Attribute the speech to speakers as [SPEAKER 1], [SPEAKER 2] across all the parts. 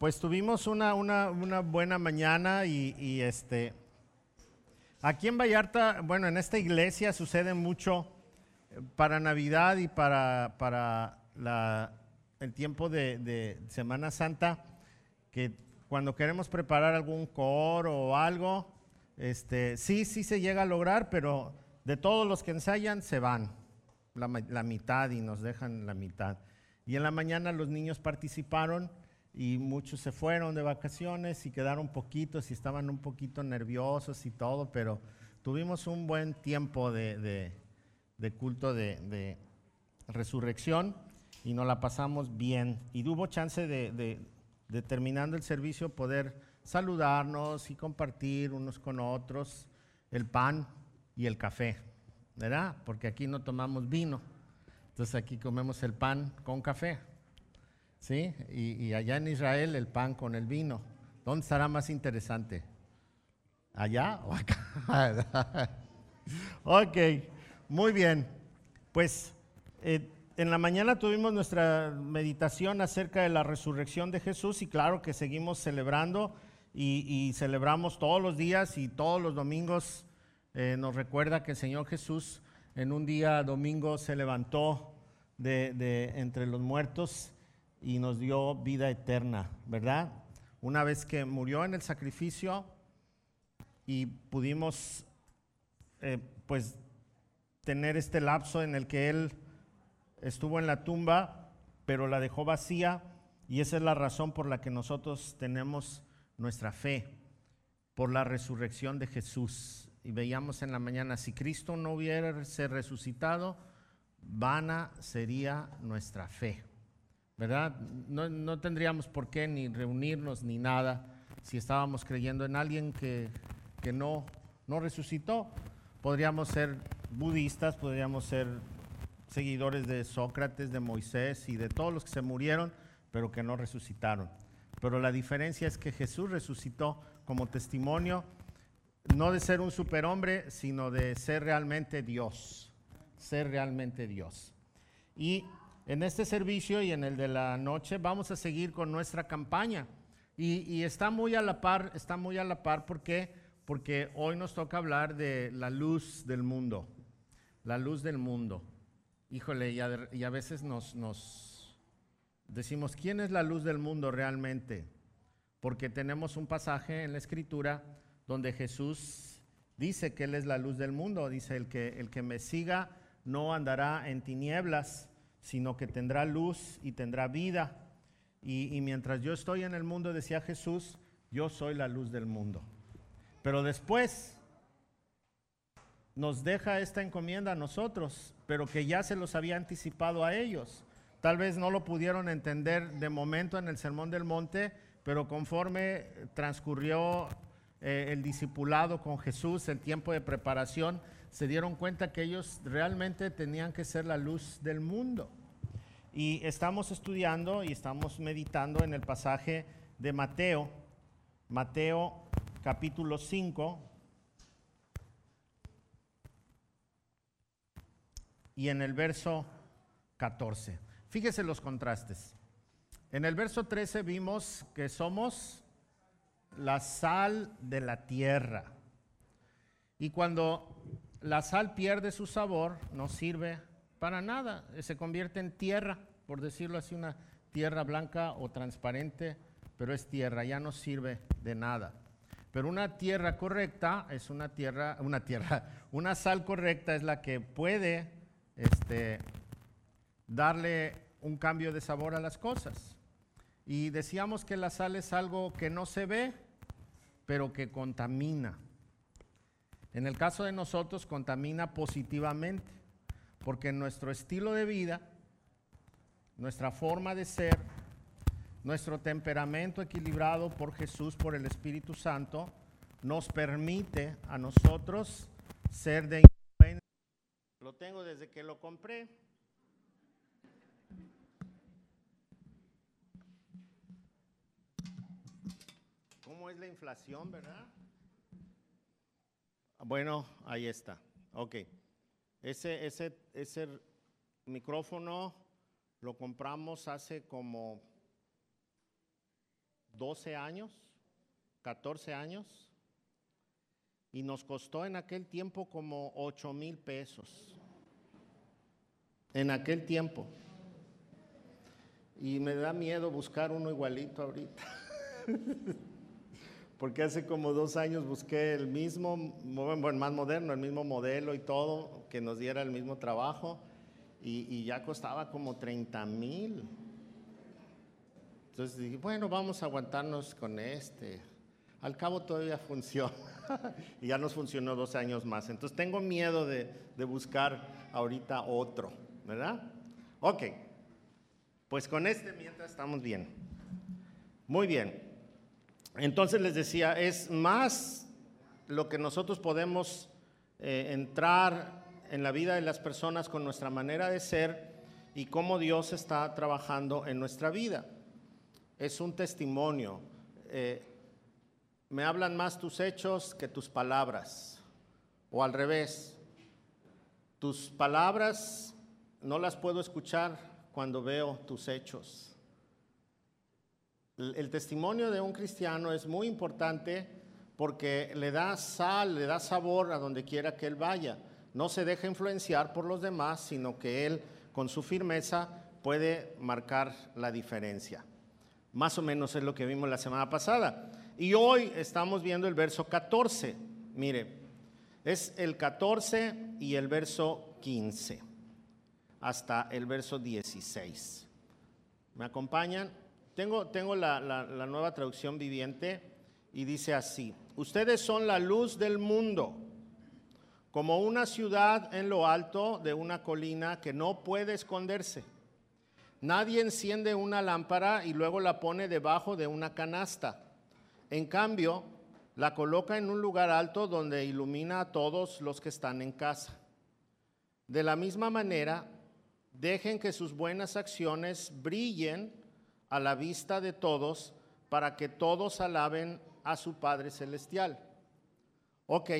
[SPEAKER 1] Pues tuvimos una, una, buena mañana y, y, este, aquí en Vallarta, bueno, en esta iglesia sucede mucho eh, para Navidad y para, para el tiempo de, Semana Santa, que cuando queremos preparar algún coro o algo, este, sí, sí se llega a lograr, pero de todos los que ensayan se van la mitad y nos dejan la mitad. Y en la mañana los niños participaron y muchos se fueron de vacaciones y quedaron poquitos y estaban un poquito nerviosos y todo, pero tuvimos un buen tiempo de, de, de culto de, de, resurrección y nos la pasamos bien. Y hubo chance de, terminando el servicio, poder saludarnos y compartir unos con otros el pan y el café, ¿verdad? Porque aquí no tomamos vino, entonces aquí comemos el pan con café. ¿Sí? Y, y, allá en Israel el pan con el vino. ¿Dónde estará más interesante? ¿Allá o acá? ok, muy bien. Pues eh, en la mañana tuvimos nuestra meditación acerca de la resurrección de Jesús y claro que seguimos celebrando y, celebramos todos los días y todos los domingos eh, nos recuerda que el Señor Jesús en un día domingo se levantó de entre los muertos y nos dio vida eterna, ¿verdad? Una vez que murió en el sacrificio y pudimos eh, pues tener este lapso en el que Él estuvo en la tumba, pero la dejó vacía y esa es la razón por la que nosotros tenemos nuestra fe, por la resurrección de Jesús. Y veíamos en la mañana, si Cristo no hubiera resucitado, vana sería nuestra fe. ¿Verdad? No, no, tendríamos por qué ni reunirnos ni nada si estábamos creyendo en alguien que, que no, no resucitó. Podríamos ser budistas, podríamos ser seguidores de Sócrates, de Moisés y de todos los que se murieron, pero que no resucitaron. Pero la diferencia es que Jesús resucitó como testimonio, no de ser un superhombre, sino de ser realmente Dios, ser realmente Dios. Y en este servicio y en el de la noche vamos a seguir con nuestra campaña. Y, está muy a la par, está muy a la par, ¿por qué? Porque hoy nos toca hablar de la luz del mundo, la luz del mundo. Híjole, y a, y a veces nos, nos decimos, ¿quién es la luz del mundo realmente? Porque tenemos un pasaje en la escritura donde Jesús dice que Él es la luz del mundo, dice, el que, el que me siga no andará en tinieblas, sino que tendrá luz y tendrá vida. Y, mientras yo estoy en el mundo, decía Jesús, yo soy la luz del mundo. Pero después nos deja esta encomienda a nosotros, pero que ya se los había anticipado a ellos. Tal vez no lo pudieron entender de momento en el Sermón del Monte, pero conforme transcurrió eh, el discipulado con Jesús, el tiempo de preparación, se dieron cuenta que ellos realmente tenían que ser la luz del mundo. Y estamos estudiando y estamos meditando en el pasaje de Mateo, Mateo capítulo 5, y en el verso 14. Fíjese los contrastes. En el verso 13 vimos que somos la sal de la tierra. Y cuando la sal pierde su sabor, no sirve para nada, se convierte en tierra, por decirlo así, una tierra blanca o transparente, pero es tierra, ya no sirve de nada. Pero una tierra correcta es una tierra, una tierra, una sal correcta es la que puede este, darle un cambio de sabor a las cosas. Y decíamos que la sal es algo que no se ve, pero que contamina. En el caso de nosotros, contamina positivamente, porque nuestro estilo de vida, nuestra forma de ser, nuestro temperamento equilibrado por Jesús, por el Espíritu Santo, nos permite a nosotros ser de influencia. Lo tengo desde que lo compré. ¿Cómo es la inflación, verdad? Bueno, ahí está. Ok. Ese, ese, ese micrófono lo compramos hace como 12 años, 14 años, y nos costó en aquel tiempo como 8 mil pesos. En aquel tiempo. Y me da miedo buscar uno igualito ahorita. Porque hace como dos años busqué el mismo, bueno, más moderno, el mismo modelo y todo, que nos diera el mismo trabajo, y, y ya costaba como 30 mil. Entonces dije, bueno, vamos a aguantarnos con este. Al cabo todavía funciona. y ya nos funcionó dos años más. Entonces tengo miedo de, de buscar ahorita otro, ¿verdad? Ok. Pues con este mientras estamos bien. Muy bien. Entonces les decía, es más lo que nosotros podemos eh, entrar en la vida de las personas con nuestra manera de ser y cómo Dios está trabajando en nuestra vida. Es un testimonio. Eh, me hablan más tus hechos que tus palabras. O al revés, tus palabras no las puedo escuchar cuando veo tus hechos. El, testimonio de un cristiano es muy importante porque le da sal, le da sabor a donde quiera que él vaya. No se deja influenciar por los demás, sino que él con su firmeza puede marcar la diferencia. Más o menos es lo que vimos la semana pasada. Y hoy estamos viendo el verso 14. Mire, es el 14 y el verso 15 hasta el verso 16. ¿Me acompañan? Tengo, tengo la, la nueva traducción viviente y dice así, ustedes son la luz del mundo, como una ciudad en lo alto de una colina que no puede esconderse. Nadie enciende una lámpara y luego la pone debajo de una canasta. En cambio, la coloca en un lugar alto donde ilumina a todos los que están en casa. De la misma manera, Dejen que sus buenas acciones brillen a la vista de todos para que todos alaben a su Padre Celestial. Ok,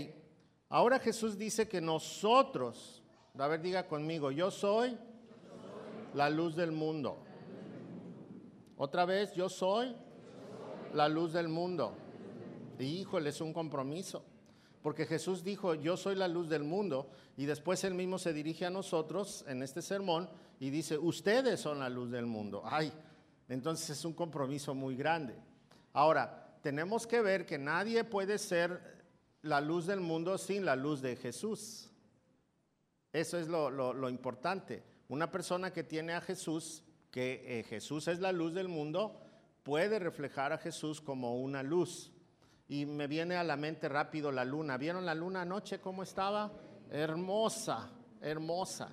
[SPEAKER 1] ahora Jesús dice que nosotros, a ver, diga conmigo, yo soy la luz del mundo. Otra vez, yo soy la luz del mundo. Híjole, es un compromiso. Porque Jesús dijo, yo soy la luz del mundo, y después él mismo se dirige a nosotros en este sermón y dice, ustedes son la luz del mundo. Ay, entonces es un compromiso muy grande. Ahora, tenemos que ver que nadie puede ser la luz del mundo sin la luz de Jesús. Eso es lo, importante. Una persona que tiene a Jesús, que eh, Jesús es la luz del mundo, puede reflejar a Jesús como una luz y me viene a la mente rápido la luna. ¿Vieron la luna anoche cómo estaba? Hermosa, hermosa.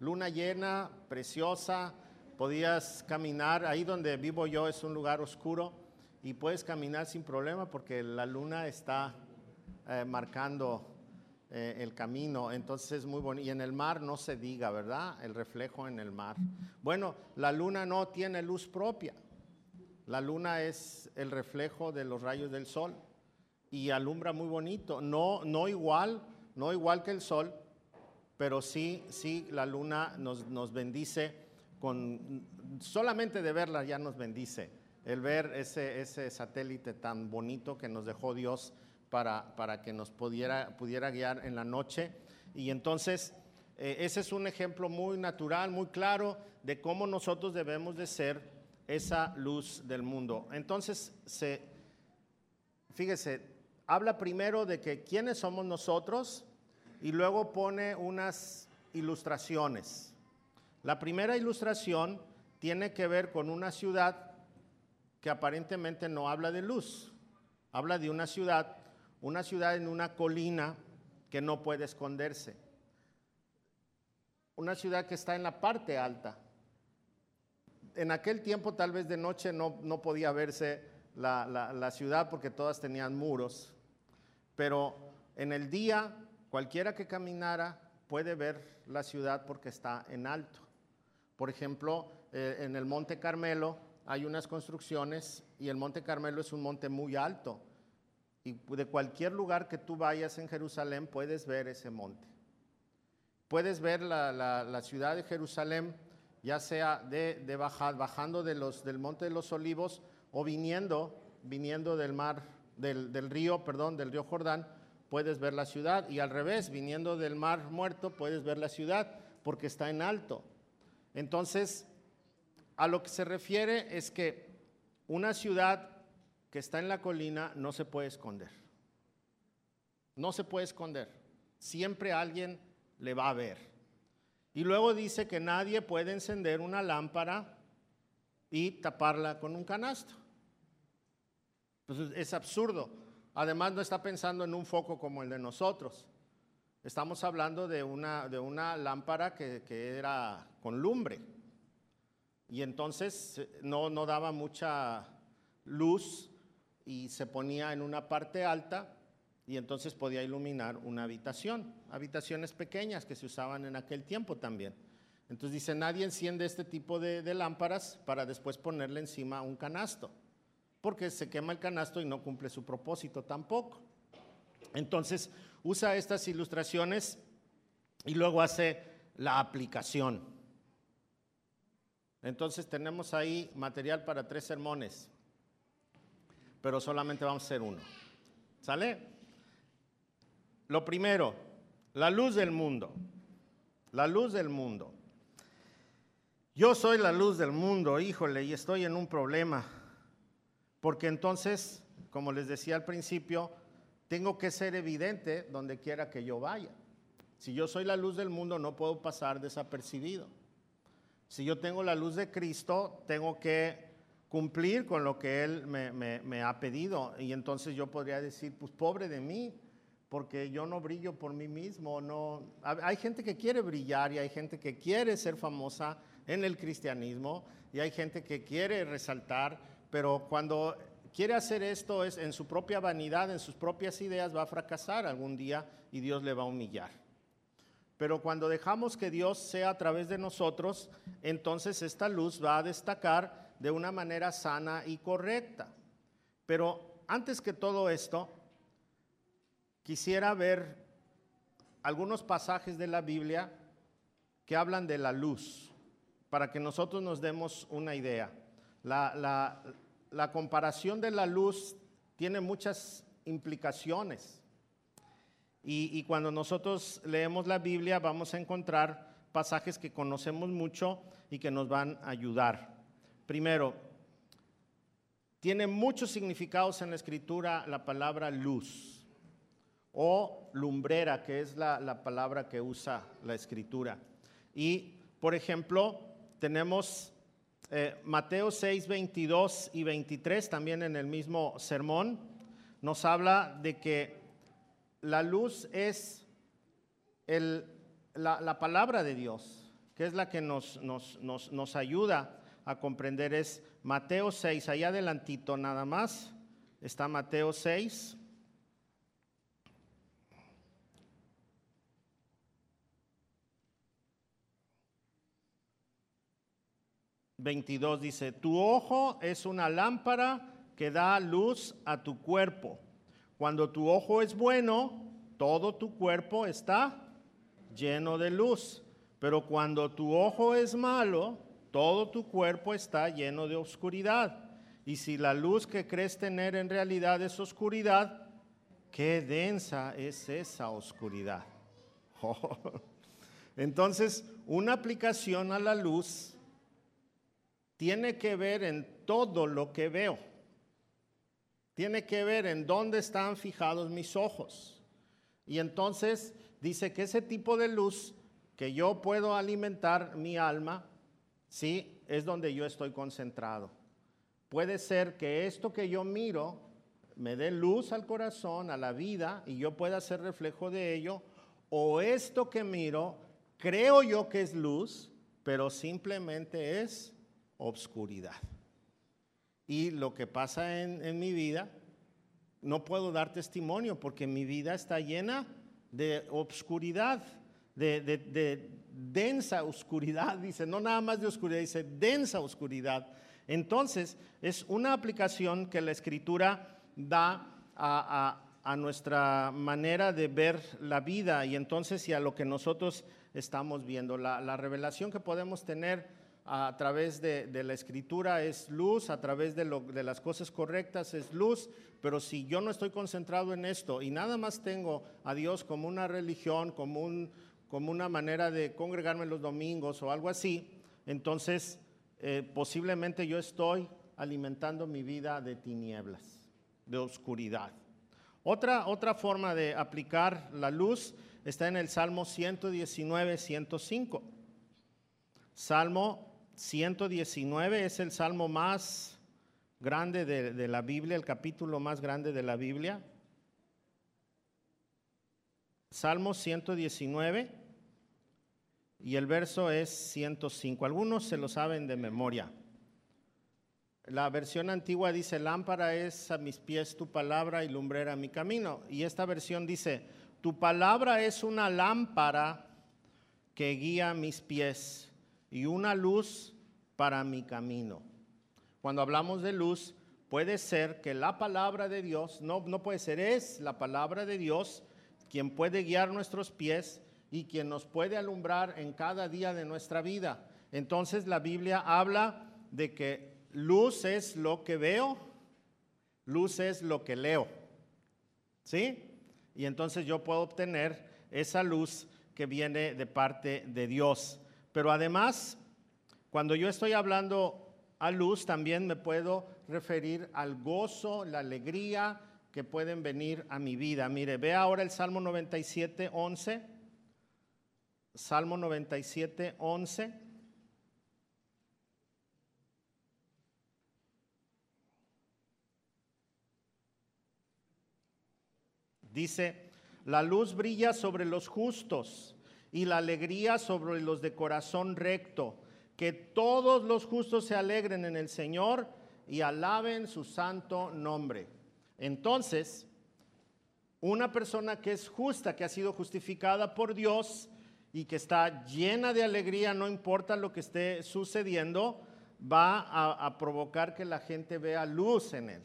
[SPEAKER 1] Luna llena, preciosa. Podías caminar, ahí donde vivo yo es un lugar oscuro y puedes caminar sin problema porque la luna está eh, marcando eh, el camino, entonces es muy bonito. Y en el mar no se diga, ¿verdad? El reflejo en el mar. Bueno, la luna no tiene luz propia. La luna es el reflejo de los rayos del sol y alumbra muy bonito. No, no igual, no igual que el sol, pero sí, sí, la luna nos, nos bendice con, solamente de verla ya nos bendice. El ver ese, ese satélite tan bonito que nos dejó Dios para, para que nos pudiera, pudiera guiar en la noche. Y entonces, eh, ese es un ejemplo muy natural, muy claro de cómo nosotros debemos de ser esa luz del mundo. Entonces, se, fíjese, habla primero de que quiénes somos nosotros y luego pone unas ilustraciones. La primera ilustración tiene que ver con una ciudad que aparentemente no habla de luz, habla de una ciudad, una ciudad en una colina que no puede esconderse, una ciudad que está en la parte alta, en aquel tiempo tal vez de noche no, no podía verse la, la, ciudad porque todas tenían muros, pero en el día cualquiera que caminara puede ver la ciudad porque está en alto. Por ejemplo, eh, en el Monte Carmelo hay unas construcciones y el Monte Carmelo es un monte muy alto. Y de cualquier lugar que tú vayas en Jerusalén puedes ver ese monte. Puedes ver la, ciudad de Jerusalén ya sea de, bajando del Monte de los Olivos o viniendo, viniendo del mar, del río, perdón, del río Jordán, puedes ver la ciudad. Y al revés, viniendo del mar muerto, puedes ver la ciudad porque está en alto. Entonces, a lo que se refiere es que una ciudad que está en la colina no se puede esconder. No se puede esconder. Siempre alguien le va a ver. Y luego dice que nadie puede encender una lámpara y taparla con un canasto. Pues es absurdo. Además no está pensando en un foco como el de nosotros. Estamos hablando de una, de una lámpara que, que era con lumbre. Y entonces eh, no, no daba mucha luz y se ponía en una parte alta y entonces podía iluminar una habitación, habitaciones pequeñas que se usaban en aquel tiempo también. Entonces dice, nadie enciende este tipo de, de lámparas para después ponerle encima un canasto, porque se quema el canasto y no cumple su propósito tampoco. Entonces usa estas ilustraciones y luego hace la aplicación. Entonces tenemos ahí material para tres sermones pero solamente vamos a hacer uno. ¿Sale? Lo primero, la luz del mundo. La luz del mundo. Yo soy la luz del mundo, híjole, y estoy en un problema. Porque entonces, como les decía al principio, tengo que ser evidente donde quiera que yo vaya. Si yo soy la luz del mundo, no puedo pasar desapercibido. Si yo tengo la luz de Cristo, tengo que cumplir con lo que Él me, ha pedido. Y entonces yo podría decir, pues pobre de mí, porque yo no brillo por mí mismo. No. Hay gente que quiere brillar y hay gente que quiere ser famosa en el cristianismo y hay gente que quiere resaltar, pero cuando quiere hacer esto es en su propia vanidad, en sus propias ideas, va a fracasar algún día y Dios le va a humillar. Pero cuando dejamos que Dios sea a través de nosotros, entonces esta luz va a destacar de una manera sana y correcta. Pero antes que todo esto, quisiera ver algunos pasajes de la Biblia que hablan de la luz, para que nosotros nos demos una idea. La, comparación de la luz tiene muchas implicaciones. Y, y, cuando nosotros leemos la Biblia vamos a encontrar pasajes que conocemos mucho y que nos van a ayudar. Primero, tiene muchos significados en la escritura la palabra luz o lumbrera, que es la, palabra que usa la escritura. Y, por ejemplo, tenemos eh, Mateo 6, 22 y 23, también en el mismo sermón, nos habla de que la luz es la, palabra de Dios, que es la que nos, nos, nos ayuda a comprender es Mateo 6, allá adelantito nada más, está Mateo 6. ...22 dice... ...tu ojo es una lámpara... ...que da luz a tu cuerpo... ...cuando tu ojo es bueno... ...todo tu cuerpo está... ...lleno de luz... ...pero cuando tu ojo es malo todo tu cuerpo está lleno de oscuridad. Y si la luz que crees tener en realidad es oscuridad, qué densa es esa oscuridad. Entonces, una aplicación a la luz tiene que ver en todo lo que veo. Tiene que ver en dónde están fijados mis ojos. Y entonces dice que ese tipo de luz que yo puedo alimentar mi alma ¿sí? Es donde yo estoy concentrado. Puede ser que esto que yo miro me dé luz al corazón, a la vida, y yo pueda ser reflejo de ello, o esto que miro, creo yo que es luz, pero simplemente es obscuridad. Y lo que pasa en, mi vida, no puedo dar testimonio porque mi vida está llena de obscuridad, de, densa oscuridad, dice, no nada más de oscuridad, dice densa oscuridad. Entonces, es una aplicación que la escritura da a, nuestra manera de ver la vida y entonces y a lo que nosotros estamos viendo. La, revelación que podemos tener a través de, la escritura es luz, a través de, de, las cosas correctas es luz, pero si yo no estoy concentrado en esto y nada más tengo a Dios como una religión, como, un, como una manera de congregarme los domingos o algo así, entonces eh, posiblemente yo estoy alimentando mi vida de tinieblas, de oscuridad. Otra, otra forma de aplicar la luz está en el Salmo 119, 105. Salmo 119 es el salmo más grande de, la Biblia, el capítulo más grande de la Biblia. Salmo 119 y el verso es 105. Algunos se lo saben de memoria. La versión antigua dice, lámpara es a mis pies tu palabra y lumbrera mi camino. Y esta versión dice, tu palabra es una lámpara que guía mis pies y una luz para mi camino. Cuando hablamos de luz, puede ser que la palabra de Dios, no, no puede ser, es la palabra de Dios quien puede guiar nuestros pies y quien nos puede alumbrar en cada día de nuestra vida. Entonces la Biblia habla de que luz es lo que veo, luz es lo que leo. ¿Sí? Y entonces yo puedo obtener esa luz que viene de parte de Dios. Pero además, cuando yo estoy hablando a luz, también me puedo referir al gozo, la alegría que pueden venir a mi vida. Mire, ve ahora el Salmo 97, 11. Salmo 97, 11. Dice, la luz brilla sobre los justos y la alegría sobre los de corazón recto. Que todos los justos se alegren en el Señor y alaben su santo nombre. Entonces, una persona que es justa, que ha sido justificada por Dios y que está llena de alegría, no importa lo que esté sucediendo, va a, provocar que la gente vea luz en él.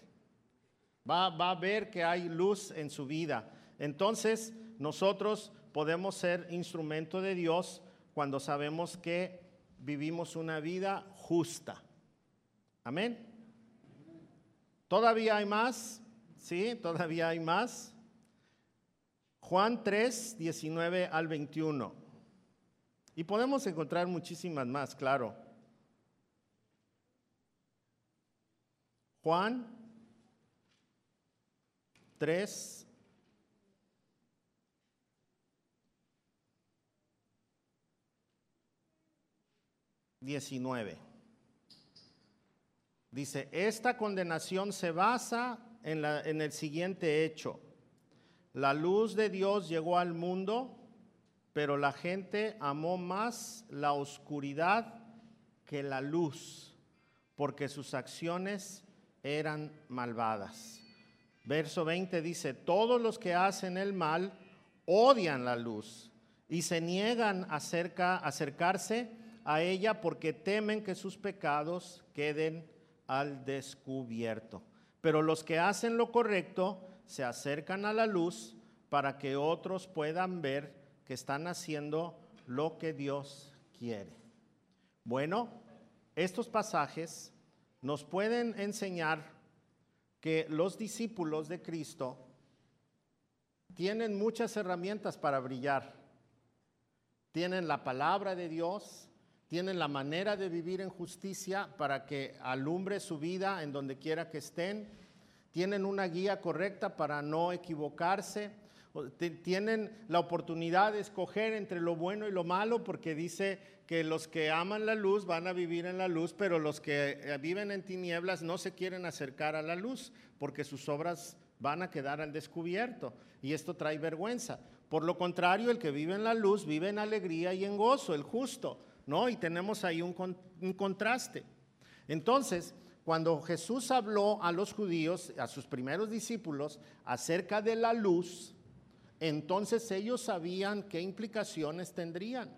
[SPEAKER 1] Va, va a ver que hay luz en su vida. Entonces, nosotros podemos ser instrumento de Dios cuando sabemos que vivimos una vida justa. Amén. Todavía hay más, sí, todavía hay más. Juan 3, 19 al 21. Y podemos encontrar muchísimas más, claro. Juan 3, 19. Dice, esta condenación se basa en, en, el siguiente hecho. La luz de Dios llegó al mundo, pero la gente amó más la oscuridad que la luz, porque sus acciones eran malvadas. Verso 20 dice, todos los que hacen el mal odian la luz y se niegan a acercarse a ella porque temen que sus pecados queden al descubierto. Pero los que hacen lo correcto se acercan a la luz para que otros puedan ver que están haciendo lo que Dios quiere. Bueno, estos pasajes nos pueden enseñar que los discípulos de Cristo tienen muchas herramientas para brillar. Tienen la palabra de Dios, tienen la manera de vivir en justicia para que alumbre su vida en donde quiera que estén, tienen una guía correcta para no equivocarse, tienen la oportunidad de escoger entre lo bueno y lo malo, porque dice que los que aman la luz van a vivir en la luz, pero los que eh, viven en tinieblas no se quieren acercar a la luz, porque sus obras van a quedar al descubierto. Y esto trae vergüenza. Por lo contrario, el que vive en la luz vive en alegría y en gozo, el justo. ¿No? Y tenemos ahí un, contraste. Entonces, cuando Jesús habló a los judíos, a sus primeros discípulos, acerca de la luz, entonces ellos sabían qué implicaciones tendrían.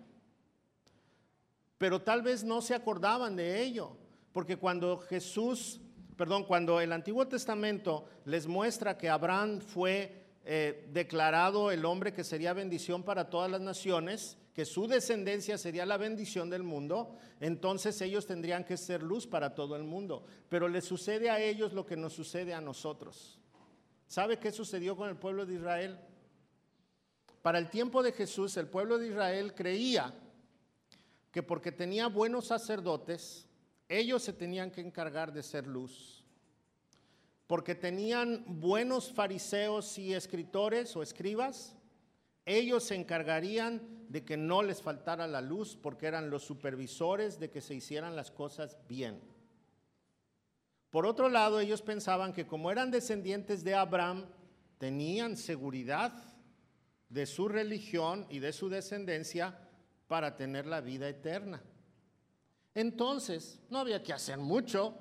[SPEAKER 1] Pero tal vez no se acordaban de ello, porque cuando Jesús, perdón, cuando el Antiguo Testamento les muestra que Abraham fue eh, declarado el hombre que sería bendición para todas las naciones, que su descendencia sería la bendición del mundo, entonces ellos tendrían que ser luz para todo el mundo. Pero le sucede a ellos lo que nos sucede a nosotros. ¿Sabe qué sucedió con el pueblo de Israel? Para el tiempo de Jesús, el pueblo de Israel creía que porque tenía buenos sacerdotes, ellos se tenían que encargar de ser luz. Porque tenían buenos fariseos y escritores o escribas, ellos se encargarían de que no les faltara la luz porque eran los supervisores de que se hicieran las cosas bien. Por otro lado, ellos pensaban que como eran descendientes de Abraham, tenían seguridad de su religión y de su descendencia para tener la vida eterna. Entonces, no había que hacer mucho.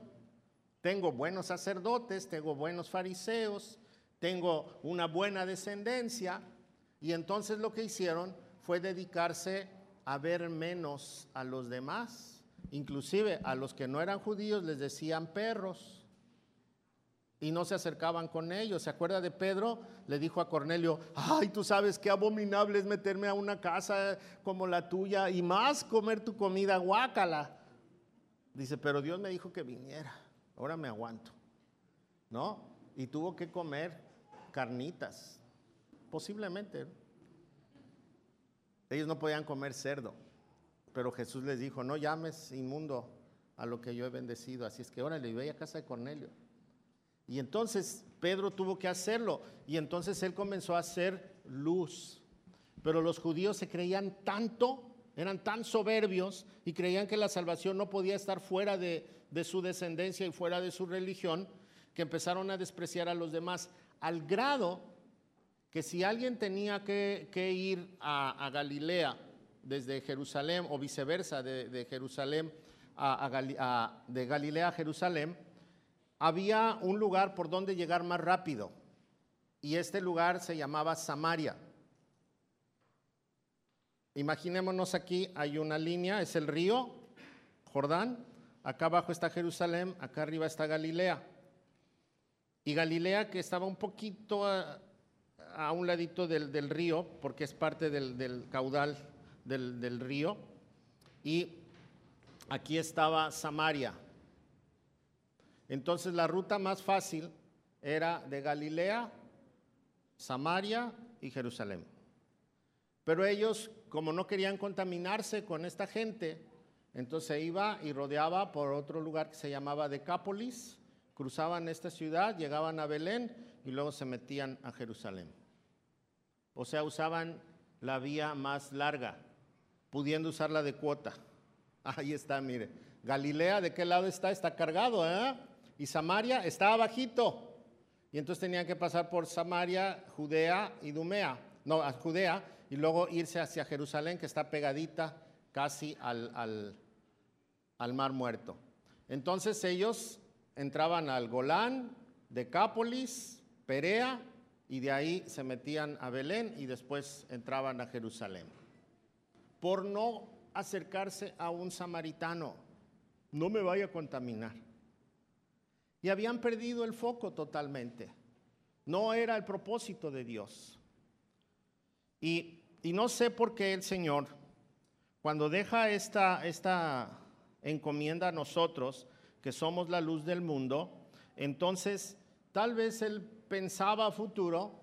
[SPEAKER 1] Tengo buenos sacerdotes, tengo buenos fariseos, tengo una buena descendencia, y entonces lo que hicieron fue dedicarse a ver menos a los demás. Inclusive a los que no eran judíos les decían perros y no se acercaban con ellos. ¿Se acuerda de Pedro? Le dijo a Cornelio, ay, tú sabes qué abominable es meterme a una casa como la tuya y más comer tu comida guácala. Dice, pero Dios me dijo que viniera, ahora me aguanto. ¿No? Y tuvo que comer carnitas Posiblemente. Ellos no podían comer cerdo, pero Jesús les dijo, no llames inmundo a lo que yo he bendecido. Así es que órale, ve a casa de Cornelio. Y entonces Pedro tuvo que hacerlo. Y entonces él comenzó a hacer luz. Pero los judíos se creían tanto, eran tan soberbios y creían que la salvación no podía estar fuera de, de su descendencia y fuera de su religión, que empezaron a despreciar a los demás, al grado que si alguien tenía que, ir a, Galilea desde Jerusalén o viceversa de, Jerusalén a, de Galilea a Jerusalén, había un lugar por donde llegar más rápido y este lugar se llamaba Samaria. Imaginémonos aquí, hay una línea, es el río Jordán, acá abajo está Jerusalén, acá arriba está Galilea. Y Galilea, que estaba un poquito a un ladito del, río, porque es parte del, caudal del, río, y aquí estaba Samaria. Entonces la ruta más fácil era de Galilea, Samaria y Jerusalén. Pero ellos, como no querían contaminarse con esta gente, entonces iba y rodeaba por otro lugar que se llamaba Decápolis, cruzaban esta ciudad, llegaban a Belén y luego se metían a Jerusalén. O sea, usaban la vía más larga, pudiendo usarla de cuota. Ahí está, mire. Galilea, ¿de qué lado está? Está cargado, ¿eh? Y Samaria está abajito. Y entonces tenían que pasar por Samaria, Judea y Dumea. No, a Judea y luego irse hacia Jerusalén, que está pegadita casi al, al, al Mar Muerto. Entonces ellos entraban al Golán, Decápolis, Perea y de ahí se metían a Belén y después entraban a Jerusalén. Por no acercarse a un samaritano, no me vaya a contaminar. Y habían perdido el foco totalmente. No era el propósito de Dios. Y, no sé por qué el Señor, cuando deja esta, esta encomienda a nosotros, que somos la luz del mundo, entonces tal vez Él pensaba futuro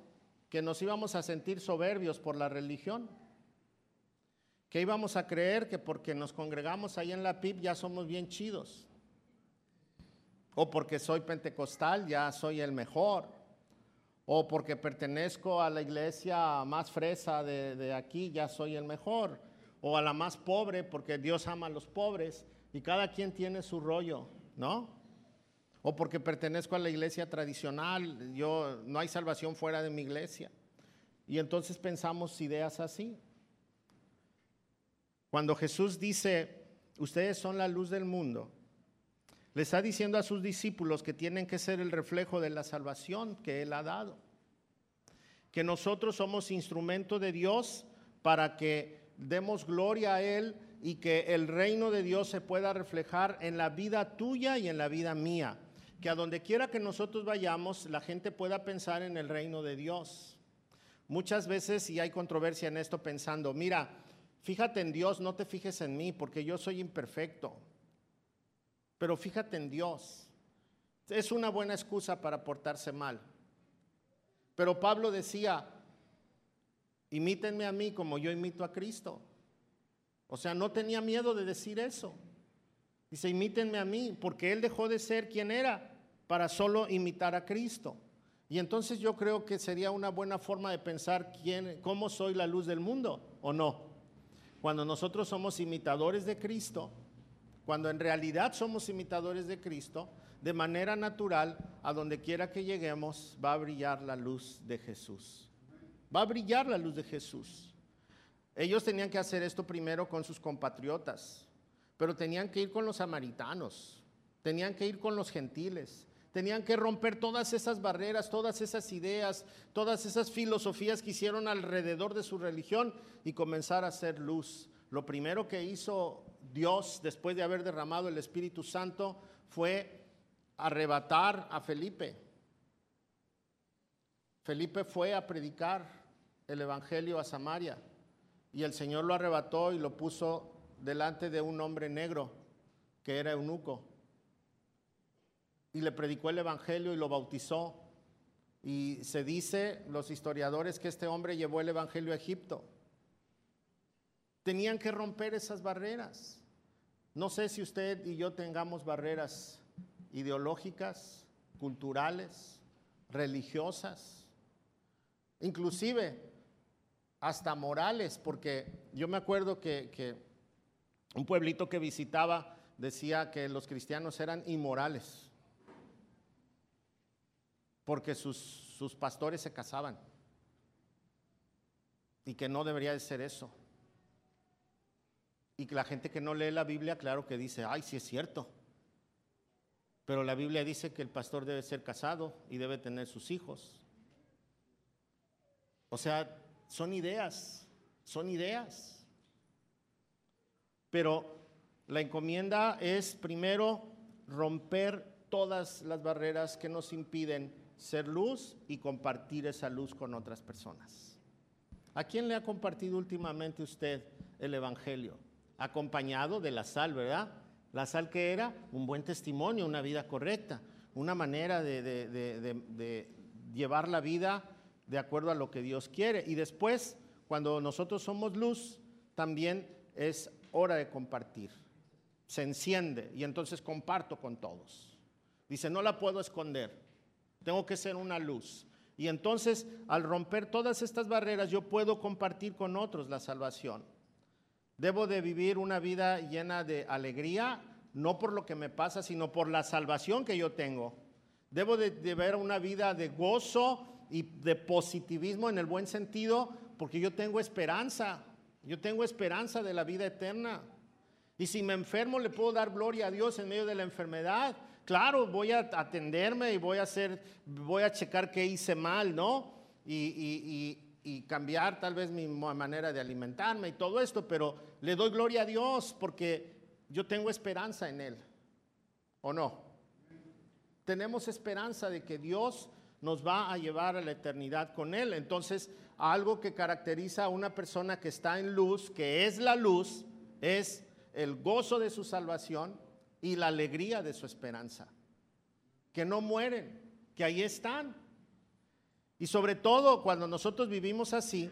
[SPEAKER 1] que nos íbamos a sentir soberbios por la religión, que íbamos a creer que porque nos congregamos ahí en la PIB ya somos bien chidos, o porque soy pentecostal ya soy el mejor, o porque pertenezco a la iglesia más fresa de, de aquí ya soy el mejor, o a la más pobre porque Dios ama a los pobres y cada quien tiene su rollo, ¿no? O porque pertenezco a la iglesia tradicional, yo no hay salvación fuera de mi iglesia. Y entonces pensamos ideas así. Cuando Jesús dice, ustedes son la luz del mundo, le está diciendo a sus discípulos que tienen que ser el reflejo de la salvación que Él ha dado. Que nosotros somos instrumento de Dios para que demos gloria a Él y que el reino de Dios se pueda reflejar en la vida tuya y en la vida mía que a donde quiera que nosotros vayamos, la gente pueda pensar en el reino de Dios. Muchas veces, y hay controversia en esto pensando, mira, Fíjate en Dios, no te fijes en mí, porque yo soy imperfecto. Pero fíjate en Dios. Es una buena excusa para portarse mal. Pero Pablo decía, imítenme a mí como yo imito a Cristo. O sea, no tenía miedo de decir eso. Dice, imítenme a mí, porque él dejó de ser quien era para solo imitar a Cristo. Y entonces yo creo que sería una buena forma de pensar quién, cómo soy la luz del mundo o no. Cuando nosotros somos imitadores de Cristo, cuando en realidad somos imitadores de Cristo, de manera natural, a donde quiera que lleguemos, va a brillar la luz de Jesús. Va a brillar la luz de Jesús. Ellos tenían que hacer esto primero con sus compatriotas, pero tenían que ir con los samaritanos, tenían que ir con los gentiles, tenían que romper todas esas barreras, todas esas ideas, todas esas filosofías que hicieron alrededor de su religión y comenzar a hacer luz. Lo primero que hizo Dios después de haber derramado el Espíritu Santo fue arrebatar a Felipe. Felipe fue a predicar el Evangelio a Samaria y el Señor lo arrebató y lo puso delante de un hombre negro que era eunuco. Y le predicó el Evangelio y lo bautizó. Y se dice, los historiadores, que este hombre llevó el Evangelio a Egipto. Tenían que romper esas barreras. No sé si usted y yo tengamos barreras ideológicas, culturales, religiosas, inclusive hasta morales, porque yo me acuerdo que, un pueblito que visitaba decía que los cristianos eran inmorales, porque sus, sus pastores se casaban y que no debería de ser eso. Y que la gente que no lee la Biblia, claro que dice, ay, sí es cierto. Pero la Biblia dice que el pastor debe ser casado y debe tener sus hijos. O sea, son ideas, son ideas. Pero la encomienda es primero romper todas las barreras que nos impiden ser luz y compartir esa luz con otras personas. ¿A quién le ha compartido últimamente usted el Evangelio? Acompañado de la sal, ¿verdad? La sal que era un buen testimonio, una vida correcta, una manera de, llevar la vida de acuerdo a lo que Dios quiere. Y después, cuando nosotros somos luz, también es hora de compartir. Se enciende y entonces comparto con todos. Dice, no la puedo esconder, tengo que ser una luz. Y entonces, al romper todas estas barreras, yo puedo compartir con otros la salvación. Debo de vivir una vida llena de alegría, no por lo que me pasa, sino por la salvación que yo tengo. Debo de, de ver una vida de gozo, y de positivismo en el buen sentido, porque yo tengo esperanza, yo tengo esperanza de la vida eterna. Y si me enfermo, le puedo dar gloria a Dios en medio de la enfermedad. Claro, voy a atenderme y voy a hacer, voy a checar qué hice mal, ¿no? Y, y cambiar tal vez mi manera de alimentarme y todo esto, pero le doy gloria a Dios porque yo tengo esperanza en Él. ¿O no? Tenemos esperanza de que Dios nos va a llevar a la eternidad con Él. Entonces, algo que caracteriza a una persona que está en luz, que es la luz, es el gozo de su salvación y la alegría de su esperanza. Que no mueren, que ahí están. Y sobre todo cuando nosotros vivimos así,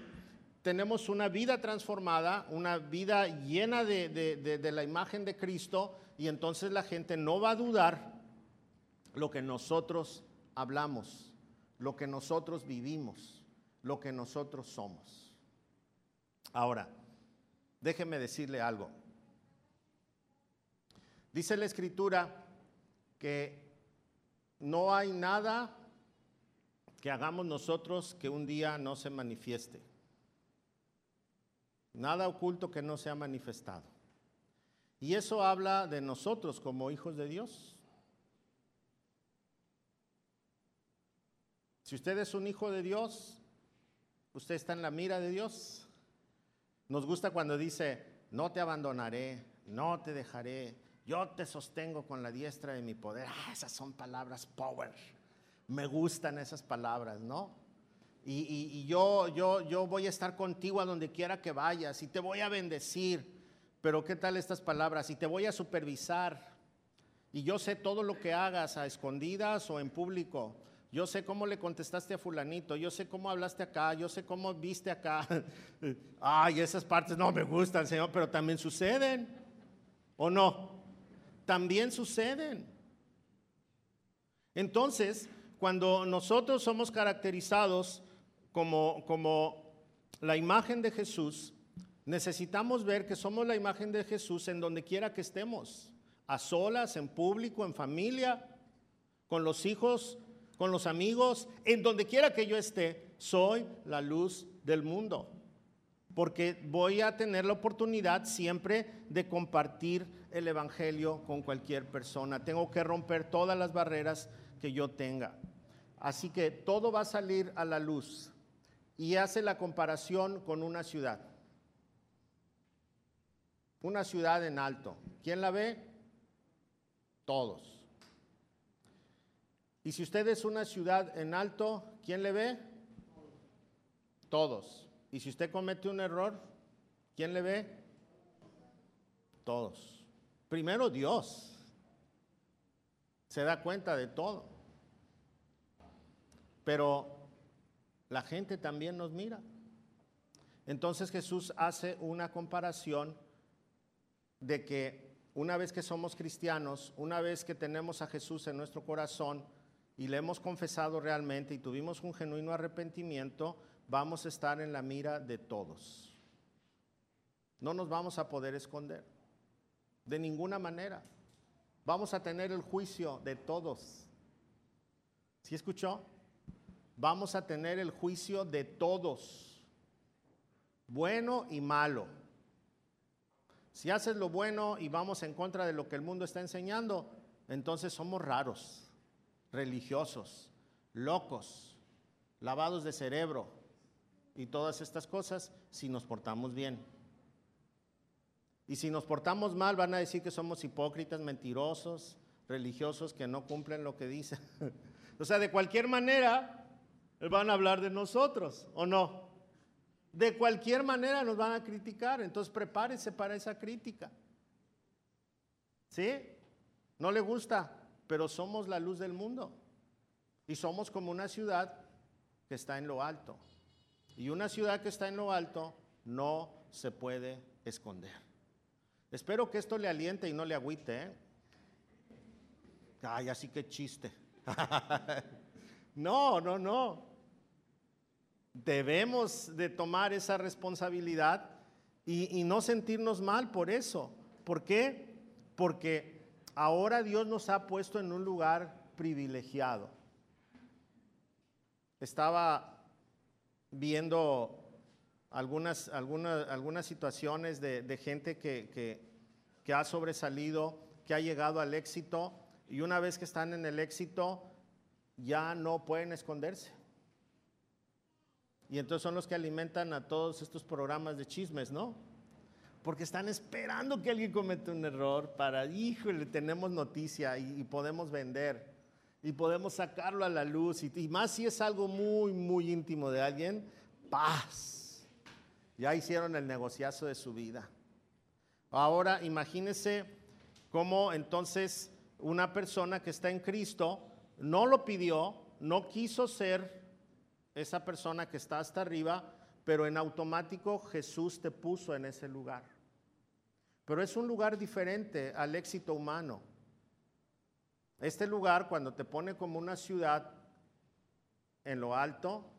[SPEAKER 1] tenemos una vida transformada, una vida llena de, de, la imagen de Cristo, y entonces la gente no va a dudar lo que nosotros hablamos lo que nosotros vivimos, lo que nosotros somos. Ahora, déjeme decirle algo. Dice la escritura que no hay nada que hagamos nosotros que un día no se manifieste. Nada oculto que no sea manifestado. Y eso habla de nosotros como hijos de Dios. Si usted es un hijo de Dios, usted está en la mira de Dios. Nos gusta cuando dice, no te abandonaré, no te dejaré, yo te sostengo con la diestra de mi poder. Ah, esas son palabras power. Me gustan esas palabras, ¿no?
[SPEAKER 2] y, yo, yo, yo voy a estar contigo a donde quiera que vayas y te voy a bendecir. Pero ¿qué tal estas palabras? Y te voy a supervisar. Y yo sé todo lo que hagas a escondidas o en público. Yo sé cómo le contestaste a fulanito, yo sé cómo hablaste acá, yo sé cómo viste acá. Ay, esas partes no me gustan, Señor, pero también suceden. ¿O no? También suceden. Entonces, cuando nosotros somos caracterizados como, como la imagen de Jesús, necesitamos ver que somos la imagen de Jesús en donde quiera que estemos, a solas, en público, en familia, con los hijos, con los amigos, en donde quiera que yo esté, soy la luz del mundo. Porque voy a tener la oportunidad siempre de compartir el Evangelio con cualquier persona. Tengo que romper todas las barreras que yo tenga. Así que todo va a salir a la luz y hace la comparación con una ciudad. Una ciudad en alto. ¿Quién la ve? Todos. Y si usted es una ciudad en alto, ¿quién le ve? Todos. Y si usted comete un error, ¿quién le ve? Todos. Primero Dios. Se da cuenta de todo. Pero la gente también nos mira. Entonces Jesús hace una comparación de que una vez que somos cristianos, una vez que tenemos a Jesús en nuestro corazón y le hemos confesado realmente y tuvimos un genuino arrepentimiento, vamos a estar en la mira de todos. No nos vamos a poder esconder, de ninguna manera. Vamos a tener el juicio de todos. ¿Sí escuchó? vamos a tener el juicio de todos, bueno y malo. Si haces lo bueno y vamos en contra de lo que el mundo está enseñando, entonces somos raros, religiosos, locos, lavados de cerebro y todas estas cosas si nos portamos bien. Y si nos portamos mal van a decir que somos hipócritas, mentirosos, religiosos que no cumplen lo que dicen. o sea, de cualquier manera, van a hablar de nosotros, ¿o no? De cualquier manera nos van a criticar, entonces prepárese para esa crítica. ¿Sí? No le gusta, pero somos la luz del mundo. Y somos como una ciudad que está en lo alto. Y una ciudad que está en lo alto no se puede esconder. Espero que esto le aliente y no le agüite. ¿eh? Ay, así que chiste. no, no, no debemos de tomar esa responsabilidad y, no sentirnos mal por eso. ¿Por qué? Porque ahora Dios nos ha puesto en un lugar privilegiado. Estaba viendo algunas, algunas, algunas situaciones de, gente que, que ha sobresalido, que ha llegado al éxito, y una vez que están en el éxito, ya no pueden esconderse. Y entonces son los que alimentan a todos estos programas de chismes, ¿no? Porque están esperando que alguien cometa un error para, híjole, tenemos noticia y, podemos vender y podemos sacarlo a la luz. Y, más si es algo muy, muy íntimo de alguien, paz. Ya hicieron el negociazo de su vida. Ahora imagínese cómo entonces una persona que está en Cristo no lo pidió, no quiso ser esa persona que está hasta arriba, pero en automático Jesús te puso en ese lugar. Pero es un lugar diferente al éxito humano. Este lugar, cuando te pone como una ciudad en lo alto,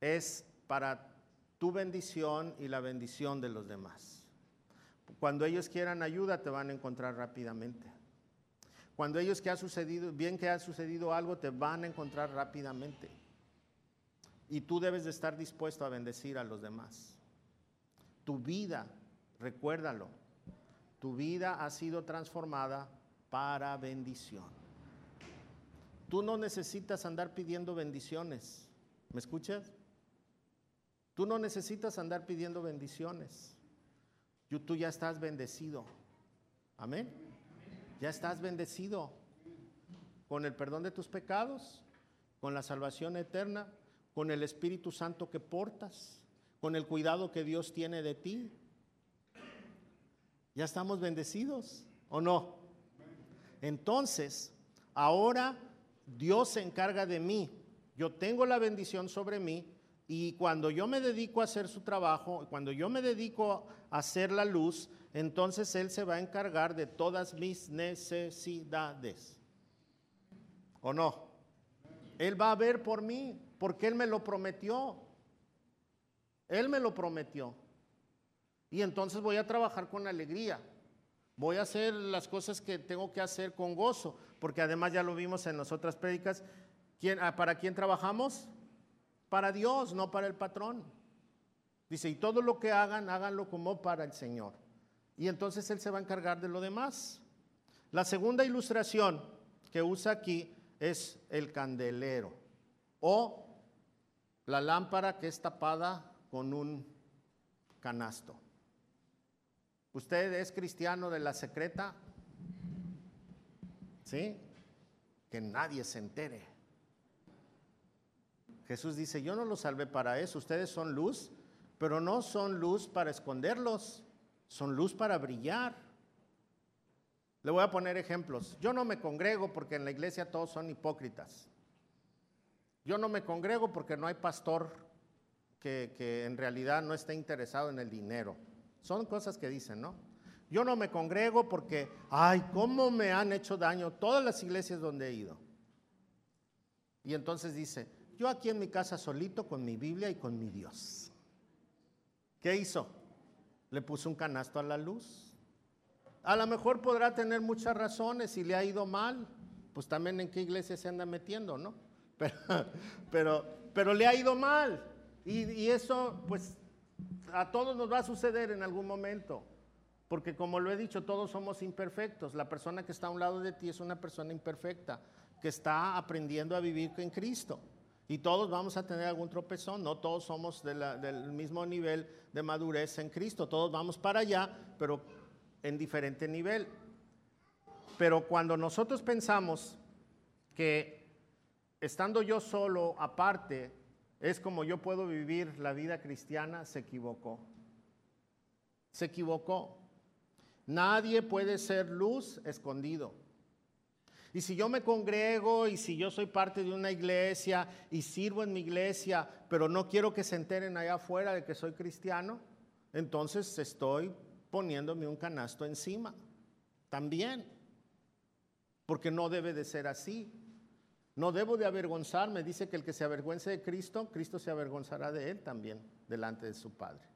[SPEAKER 2] es para tu bendición y la bendición de los demás. Cuando ellos quieran ayuda, te van a encontrar rápidamente. Cuando ellos que ha sucedido, bien que ha sucedido algo, te van a encontrar rápidamente. Y tú debes de estar dispuesto a bendecir a los demás. Tu vida, recuérdalo, tu vida ha sido transformada para bendición. Tú no necesitas andar pidiendo bendiciones. ¿Me escuchas? Tú no necesitas andar pidiendo bendiciones. Tú ya estás bendecido. Amén. Ya estás bendecido con el perdón de tus pecados, con la salvación eterna con el Espíritu Santo que portas, con el cuidado que Dios tiene de ti. Ya estamos bendecidos, ¿o no? Entonces, ahora Dios se encarga de mí. Yo tengo la bendición sobre mí y cuando yo me dedico a hacer su trabajo, cuando yo me dedico a hacer la luz, entonces Él se va a encargar de todas mis necesidades. ¿O no? Él va a ver por mí, porque Él me lo prometió. Él me lo prometió. Y entonces voy a trabajar con alegría. Voy a hacer las cosas que tengo que hacer con gozo, porque además ya lo vimos en las otras prédicas. Ah, ¿Para quién trabajamos? Para Dios, no para el patrón. Dice, y todo lo que hagan, háganlo como para el Señor. Y entonces Él se va a encargar de lo demás. La segunda ilustración que usa aquí es el candelero o la lámpara que es tapada con un canasto. ¿Usted es cristiano de la secreta? ¿Sí? Que nadie se entere. Jesús dice, yo no los salvé para eso, ustedes son luz, pero no son luz para esconderlos, son luz para brillar. Le voy a poner ejemplos. Yo no me congrego porque en la iglesia todos son hipócritas. Yo no me congrego porque no hay pastor que, en realidad no esté interesado en el dinero. Son cosas que dicen, ¿no? Yo no me congrego porque, ay, ¿cómo me han hecho daño todas las iglesias donde he ido? Y entonces dice, yo aquí en mi casa solito con mi Biblia y con mi Dios. ¿Qué hizo? Le puso un canasto a la luz. A lo mejor podrá tener muchas razones y le ha ido mal, pues también en qué iglesia se anda metiendo, ¿no? Pero, pero, le ha ido mal. Y, y eso, pues, a todos nos va a suceder en algún momento. Porque como lo he dicho, todos somos imperfectos. La persona que está a un lado de ti es una persona imperfecta, que está aprendiendo a vivir en Cristo. Y todos vamos a tener algún tropezón, no todos somos del mismo nivel de madurez en Cristo, todos vamos para allá, pero en diferente nivel. Pero cuando nosotros pensamos que estando yo solo, aparte, es como yo puedo vivir la vida cristiana, se equivocó. Se equivocó. Nadie puede ser luz escondido. Y si yo me congrego y si yo soy parte de una iglesia y sirvo en mi iglesia, pero no quiero que se enteren allá afuera de que soy cristiano, entonces estoy poniéndome un canasto encima. También. Porque no debe de ser así. No debo de avergonzarme. Dice que el que se avergüence de Cristo, Cristo se avergonzará de él también delante de su Padre.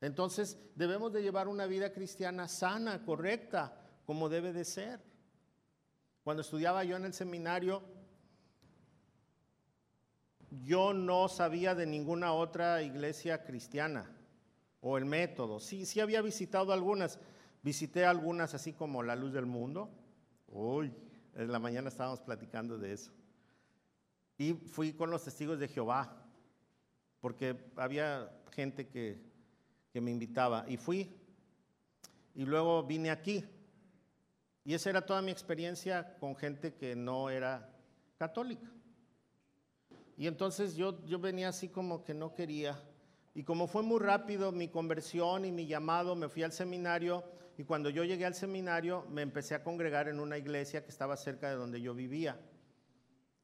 [SPEAKER 2] Entonces debemos de llevar una vida cristiana sana, correcta, como debe de ser. Cuando estudiaba yo en el seminario, yo no sabía de ninguna otra iglesia cristiana o el método. Sí, sí había visitado algunas. Visité algunas así como La Luz del Mundo. Uy, en la mañana estábamos platicando de eso. Y fui con los testigos de Jehová, porque había gente que, me invitaba. Y fui. Y luego vine aquí. Y esa era toda mi experiencia con gente que no era católica. Y entonces yo, yo venía así como que no quería y como fue muy rápido mi conversión y mi llamado, me fui al seminario y cuando yo llegué al seminario me empecé a congregar en una iglesia que estaba cerca de donde yo vivía.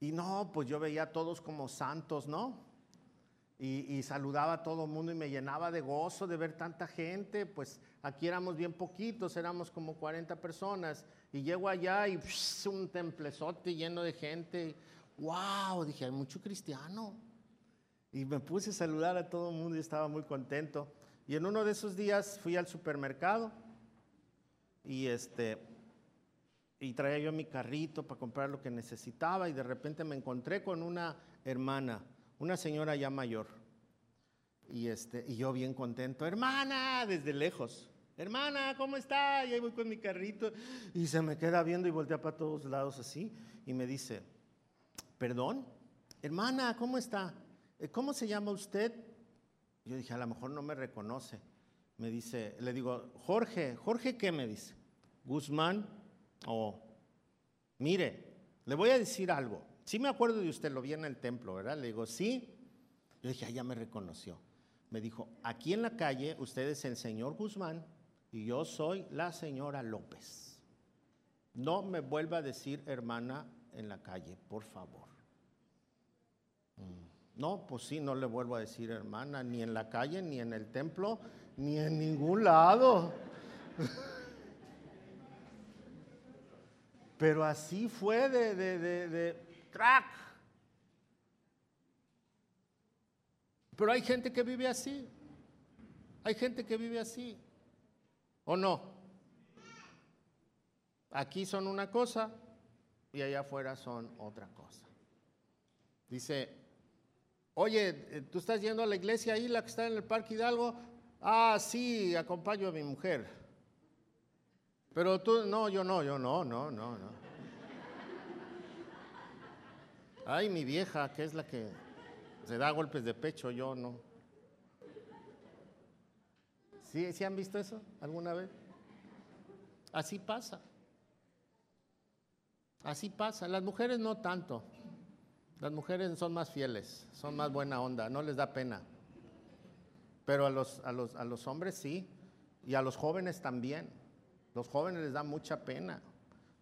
[SPEAKER 2] Y no, pues yo veía a todos como santos, ¿no? Y, saludaba a todo mundo y me llenaba de gozo de ver tanta gente. Pues aquí éramos bien poquitos, éramos como 40 personas. Y llego allá y un templezote lleno de gente. ¡Wow! Dije, hay mucho cristiano. Y me puse a saludar a todo el mundo y estaba muy contento. Y en uno de esos días fui al supermercado y este y traía yo mi carrito para comprar lo que necesitaba y de repente me encontré con una hermana, una señora ya mayor. Y este y yo bien contento, "Hermana", desde lejos. "Hermana, ¿cómo está?" Y ahí voy con mi carrito y se me queda viendo y voltea para todos lados así y me dice, "¿Perdón? Hermana, ¿cómo está?" Eh, ¿cómo se llama usted? Yo dije, a lo mejor no me reconoce. Me dice, le digo, Jorge, ¿Jorge qué me dice? Guzmán, o mire, le voy a decir algo. Sí me acuerdo de usted, lo vi en el templo, ¿verdad? Le digo, sí, Yo dije, ah, ya me reconoció. Me dijo, aquí en la calle usted es el señor Guzmán y yo soy la señora López. No me vuelva a decir hermana en la calle, por favor. Mm. No, pues sí, no le vuelvo a decir hermana, ni en la calle, ni en el templo, ni en ningún lado. Pero así fue de, de, de, de. Pero hay gente que vive así. Hay gente que vive así. ¿O no? Aquí son una cosa y allá afuera son otra cosa. Dice, oye, eh, ¿tú estás yendo a la iglesia ahí, la que está en el Parque Hidalgo? Ah, sí, acompaño a mi mujer. Pero tú, no, yo no, yo no, no, no, no. Ay, mi vieja, que es la que se da golpes de pecho, yo no. ¿Sí, ¿Sí han visto eso alguna vez? Así pasa. Así pasa. Las mujeres no tanto. Las mujeres son más fieles, son más buena onda, no les da pena. Pero a los, a los, a los hombres sí, y a los jóvenes también. Los jóvenes les da mucha pena.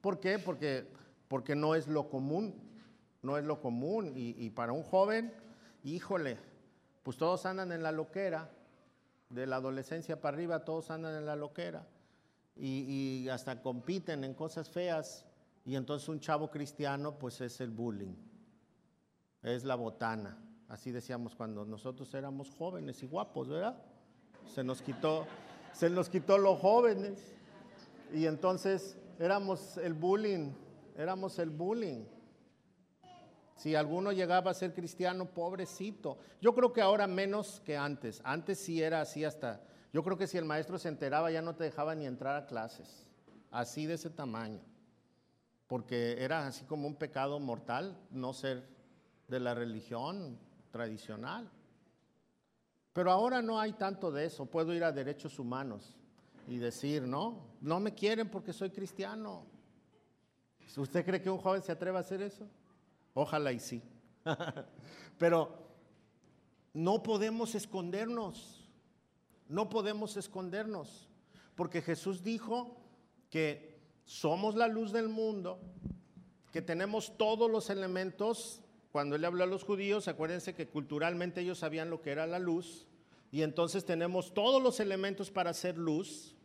[SPEAKER 2] ¿Por qué? Porque, porque no es lo común, no es lo común. Y, para un joven, híjole, pues todos andan en la loquera, de la adolescencia para arriba todos andan en la loquera. Y, y hasta compiten en cosas feas. Y entonces un chavo cristiano, pues es el bullying, es la botana. Así decíamos cuando nosotros éramos jóvenes y guapos, ¿verdad? Se nos quitó, se nos quitó los jóvenes. Y entonces éramos el bullying, éramos el bullying. Si alguno llegaba a ser cristiano, pobrecito. Yo creo que ahora menos que antes. Antes sí era así hasta... Yo creo que si el maestro se enteraba ya no te dejaba ni entrar a clases. Así de ese tamaño. Porque era así como un pecado mortal no ser de la religión tradicional. Pero ahora no hay tanto de eso. Puedo ir a derechos humanos y decir, no, no me quieren porque soy cristiano. ¿Usted cree que un joven se atreva a hacer eso? Ojalá y sí. Pero no podemos escondernos, no podemos escondernos, porque Jesús dijo que somos la luz del mundo, que tenemos todos los elementos. Cuando él habló a los judíos, acuérdense que culturalmente ellos sabían lo que era la luz, y entonces tenemos todos los elementos para hacer luz.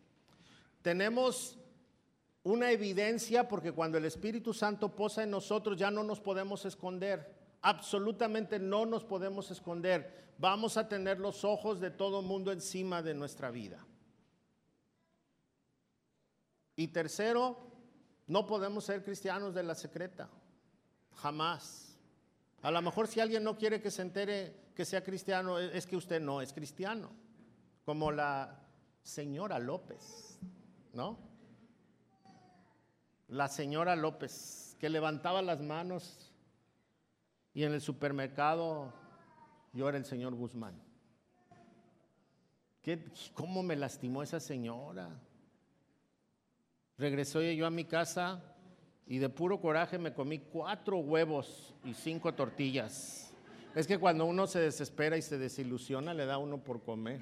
[SPEAKER 2] Tenemos una evidencia porque cuando el Espíritu Santo posa en nosotros ya no nos podemos esconder. Absolutamente no nos podemos esconder. Vamos a tener los ojos de todo mundo encima de nuestra vida. Y tercero, no podemos ser cristianos de la secreta. Jamás. A lo mejor si alguien no quiere que se entere que sea cristiano, es que usted no es cristiano. Como la señora López, ¿no? La señora López, que levantaba las manos y en el supermercado yo era el señor Guzmán. ¿Qué, ¿Cómo me lastimó esa señora? Regresó yo a mi casa y de puro coraje me comí cuatro huevos y cinco tortillas. Es que cuando uno se desespera y se desilusiona, le da uno por comer.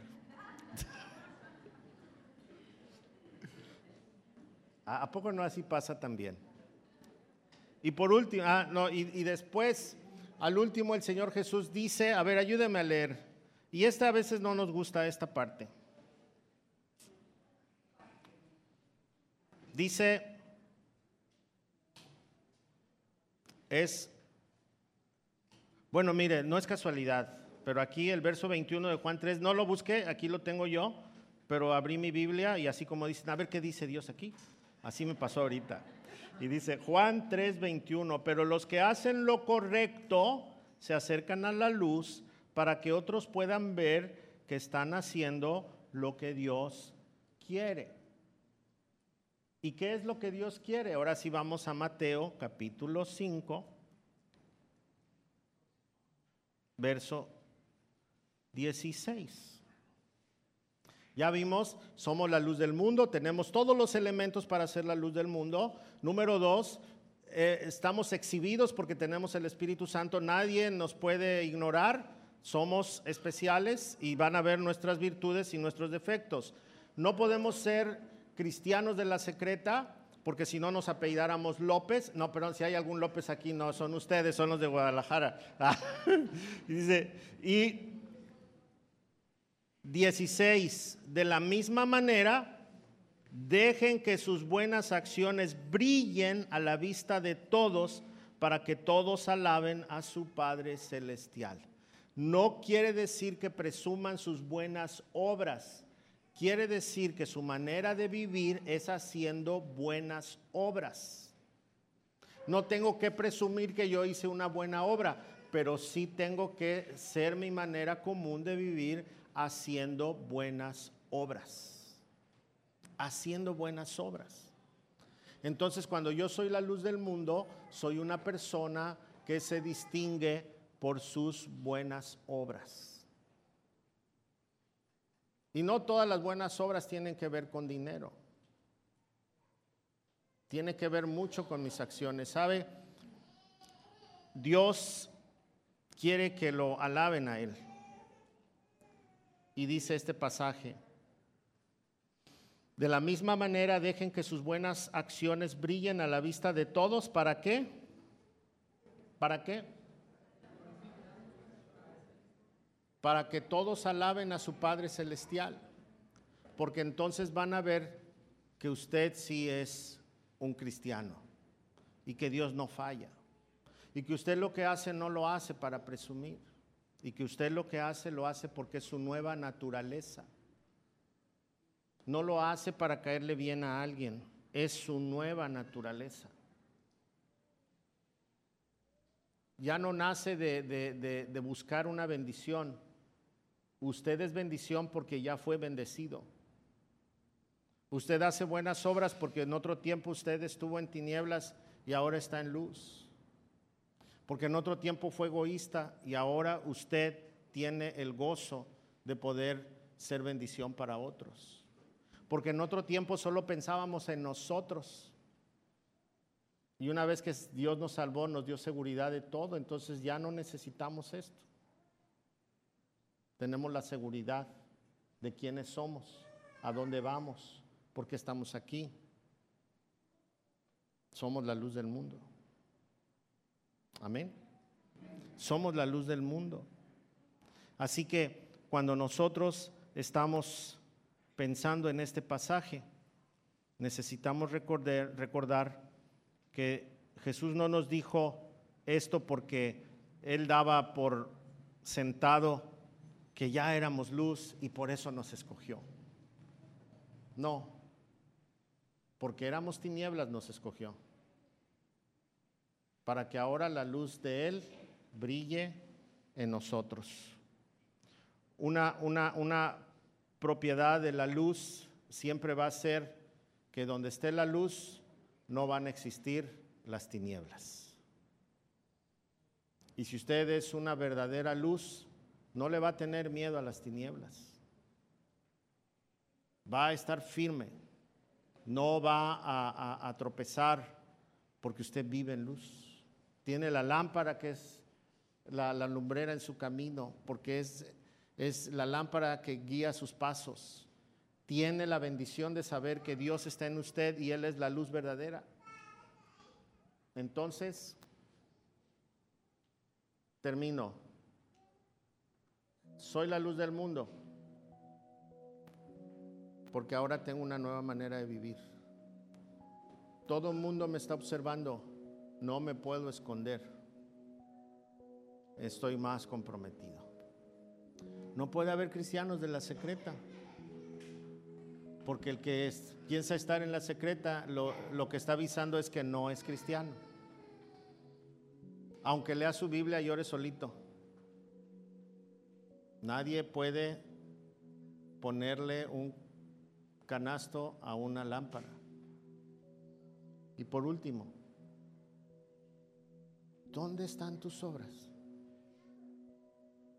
[SPEAKER 2] ¿A poco no así pasa también? Y por último, ah, no, y, y después, al último, el Señor Jesús dice, a ver, ayúdeme a leer. Y esta a veces no nos gusta esta parte. Dice, es, bueno, mire, no es casualidad, pero aquí el verso 21 de Juan 3, no lo busqué, aquí lo tengo yo, pero abrí mi Biblia y así como dicen, a ver qué dice Dios aquí. Así me pasó ahorita. Y dice Juan 3:21, pero los que hacen lo correcto se acercan a la luz para que otros puedan ver que están haciendo lo que Dios quiere. ¿Y qué es lo que Dios quiere? Ahora sí vamos a Mateo capítulo 5, verso 16. Ya vimos, somos la luz del mundo, tenemos todos los elementos para ser la luz del mundo. Número dos, eh, estamos exhibidos porque tenemos el Espíritu Santo, nadie nos puede ignorar. Somos especiales y van a ver nuestras virtudes y nuestros defectos. No podemos ser cristianos de la secreta porque si no nos apellidáramos López, no, perdón, si hay algún López aquí, no, son ustedes, son los de Guadalajara. y dice, y 16, de la misma manera, dejen que sus buenas acciones brillen a la vista de todos para que todos alaben a su Padre Celestial. No quiere decir que presuman sus buenas obras quiere decir que su manera de vivir es haciendo buenas obras. No tengo que presumir que yo hice una buena obra, pero sí tengo que ser mi manera común de vivir haciendo buenas obras. Haciendo buenas obras. Entonces, cuando yo soy la luz del mundo, soy una persona que se distingue por sus buenas obras. Y no todas las buenas obras tienen que ver con dinero. Tiene que ver mucho con mis acciones. ¿Sabe? Dios quiere que lo alaben a Él. Y dice este pasaje, de la misma manera dejen que sus buenas acciones brillen a la vista de todos. ¿Para qué? ¿Para qué? Para que todos alaben a su Padre Celestial, porque entonces van a ver que usted sí es un cristiano y que Dios no falla, y que usted lo que hace no lo hace para presumir, y que usted lo que hace lo hace porque es su nueva naturaleza. No lo hace para caerle bien a alguien, es su nueva naturaleza. Ya no nace de, buscar una bendición, Usted es bendición porque ya fue bendecido. Usted hace buenas obras porque en otro tiempo usted estuvo en tinieblas y ahora está en luz. Porque en otro tiempo fue egoísta y ahora usted tiene el gozo de poder ser bendición para otros. Porque en otro tiempo solo pensábamos en nosotros. Y una vez que Dios nos salvó, nos dio seguridad de todo, entonces ya no necesitamos esto tenemos la seguridad de quiénes somos, a dónde vamos, por qué estamos aquí. Somos la luz del mundo. Amén. Somos la luz del mundo. Así que cuando nosotros estamos pensando en este pasaje, necesitamos recordar, recordar que Jesús no nos dijo esto porque Él daba por sentado que ya éramos luz y por eso nos escogió. No, porque éramos tinieblas nos escogió. Para que ahora la luz de Él brille en nosotros. Una, una, una propiedad de la luz siempre va a ser que donde esté la luz no van a existir las tinieblas. Y si usted es una verdadera luz, no le va a tener miedo a las tinieblas. Va a estar firme. No va a, tropezar porque usted vive en luz. Tiene la lámpara que es la, lumbrera en su camino porque es, es la lámpara que guía sus pasos. Tiene la bendición de saber que Dios está en usted y Él es la luz verdadera. Entonces, termino soy la luz del mundo, porque ahora tengo una nueva manera de vivir. Todo el mundo me está observando, no me puedo esconder. Estoy más comprometido. No puede haber cristianos de la secreta, porque el que piensa estar en la secreta lo, lo que está avisando es que no es cristiano. Aunque lea su Biblia, llore solito. Nadie puede ponerle un canasto a una lámpara. Y por último, ¿dónde están tus obras?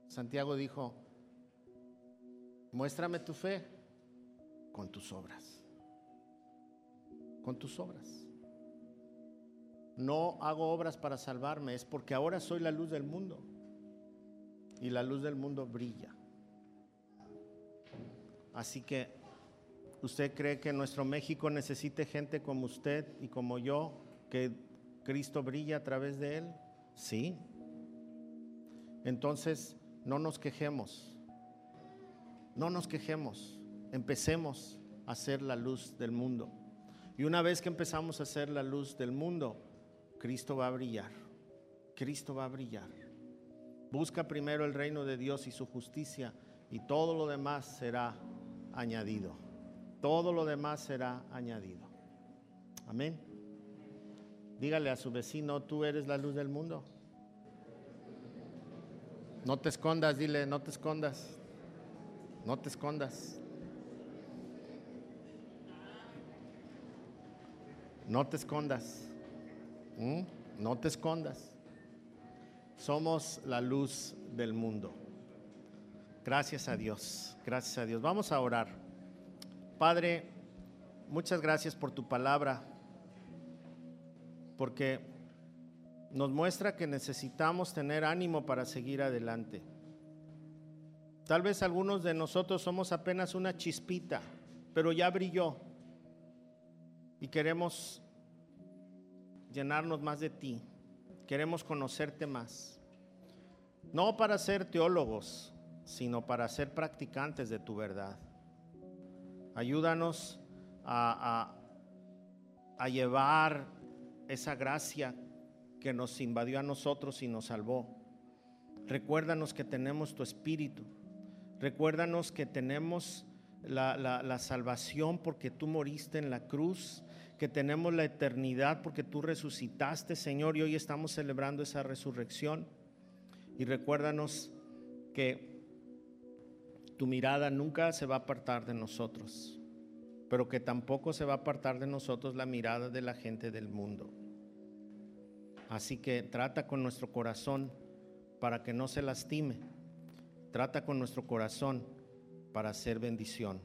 [SPEAKER 2] Santiago dijo, muéstrame tu fe con tus obras. Con tus obras. No hago obras para salvarme, es porque ahora soy la luz del mundo. Y la luz del mundo brilla. Así que, ¿usted cree que nuestro México necesite gente como usted y como yo, que Cristo brilla a través de él? Sí. Entonces, no nos quejemos. No nos quejemos. Empecemos a ser la luz del mundo. Y una vez que empezamos a ser la luz del mundo, Cristo va a brillar. Cristo va a brillar. Busca primero el reino de Dios y su justicia y todo lo demás será añadido. Todo lo demás será añadido. Amén. Dígale a su vecino, tú eres la luz del mundo. No te escondas, dile, no te escondas. No te escondas. No te escondas. ¿Mm? No te escondas. Somos la luz del mundo. Gracias a Dios, gracias a Dios. Vamos a orar. Padre, muchas gracias por tu palabra, porque nos muestra que necesitamos tener ánimo para seguir adelante. Tal vez algunos de nosotros somos apenas una chispita, pero ya brilló y queremos llenarnos más de ti. Queremos conocerte más. No para ser teólogos, sino para ser practicantes de tu verdad. Ayúdanos a, a, llevar esa gracia que nos invadió a nosotros y nos salvó. Recuérdanos que tenemos tu espíritu. Recuérdanos que tenemos la, la, salvación porque tú moriste en la cruz que tenemos la eternidad porque tú resucitaste, Señor, y hoy estamos celebrando esa resurrección. Y recuérdanos que tu mirada nunca se va a apartar de nosotros, pero que tampoco se va a apartar de nosotros la mirada de la gente del mundo. Así que trata con nuestro corazón para que no se lastime. Trata con nuestro corazón para hacer bendición.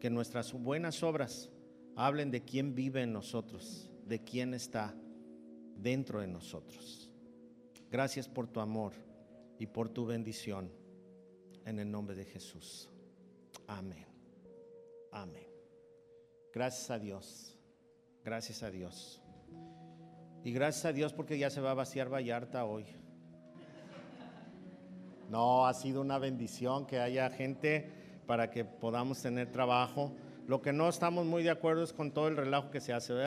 [SPEAKER 2] Que nuestras buenas obras hablen de quién vive en nosotros, de quién está dentro de nosotros. Gracias por tu amor y por tu bendición. En el nombre de Jesús. Amén. Amén. Gracias a Dios. Gracias a Dios. Y gracias a Dios porque ya se va a vaciar Vallarta hoy. No, ha sido una bendición que haya gente para que podamos tener trabajo. Lo que no estamos muy de acuerdo es con todo el relajo que se hace.